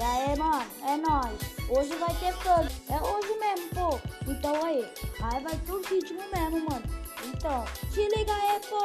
E aí, mano, é nóis. Hoje vai ter funk. É hoje mesmo, pô. Então aí, aí vai pro ritmo mesmo, mano. Então, se liga aí, pô.